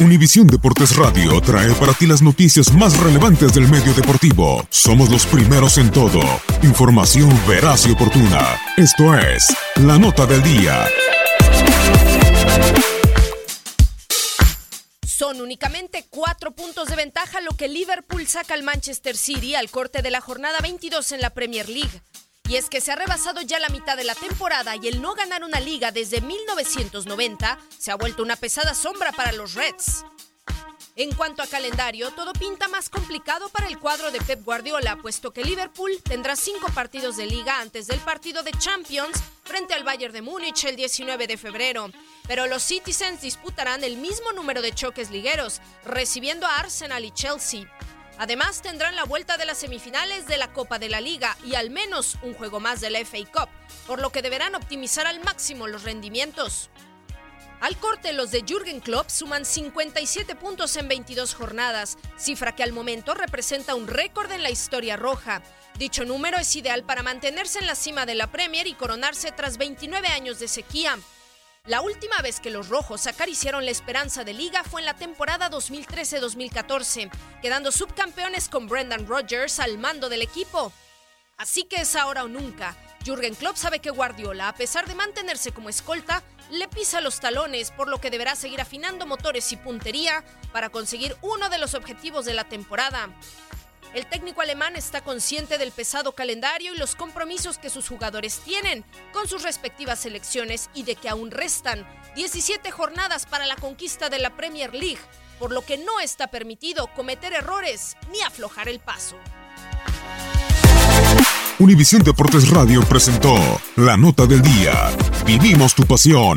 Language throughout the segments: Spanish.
Univisión Deportes Radio trae para ti las noticias más relevantes del medio deportivo. Somos los primeros en todo. Información veraz y oportuna. Esto es La Nota del Día. Son únicamente cuatro puntos de ventaja lo que Liverpool saca al Manchester City al corte de la jornada 22 en la Premier League. Y es que se ha rebasado ya la mitad de la temporada y el no ganar una liga desde 1990 se ha vuelto una pesada sombra para los Reds. En cuanto a calendario, todo pinta más complicado para el cuadro de Pep Guardiola, puesto que Liverpool tendrá cinco partidos de liga antes del partido de Champions frente al Bayern de Múnich el 19 de febrero. Pero los Citizens disputarán el mismo número de choques ligueros, recibiendo a Arsenal y Chelsea. Además, tendrán la vuelta de las semifinales de la Copa de la Liga y al menos un juego más de la FA Cup, por lo que deberán optimizar al máximo los rendimientos. Al corte, los de Jürgen Klopp suman 57 puntos en 22 jornadas, cifra que al momento representa un récord en la historia roja. Dicho número es ideal para mantenerse en la cima de la Premier y coronarse tras 29 años de sequía. La última vez que los rojos acariciaron la esperanza de liga fue en la temporada 2013-2014, quedando subcampeones con Brendan Rodgers al mando del equipo. Así que es ahora o nunca. Jürgen Klopp sabe que Guardiola, a pesar de mantenerse como escolta, le pisa los talones, por lo que deberá seguir afinando motores y puntería para conseguir uno de los objetivos de la temporada. El técnico alemán está consciente del pesado calendario y los compromisos que sus jugadores tienen con sus respectivas selecciones y de que aún restan 17 jornadas para la conquista de la Premier League, por lo que no está permitido cometer errores ni aflojar el paso. Univisión Deportes Radio presentó La Nota del Día. Vivimos tu pasión.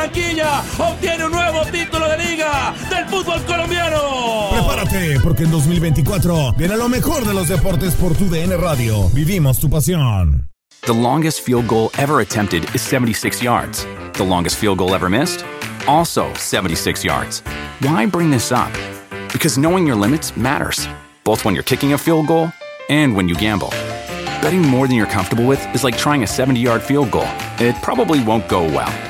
Barranquilla obtiene un nuevo título de liga del fútbol colombiano. Prepárate, porque en 2024 viene lo mejor de los deportes por tu DN Radio. Vivimos tu pasión. The longest field goal ever attempted is 76 yards. The longest field goal ever missed? Also 76 yards. Why bring this up? Because knowing your limits matters, both when you're kicking a field goal and when you gamble. Betting more than you're comfortable with is like trying a 70 yard field goal. It probably won't go well.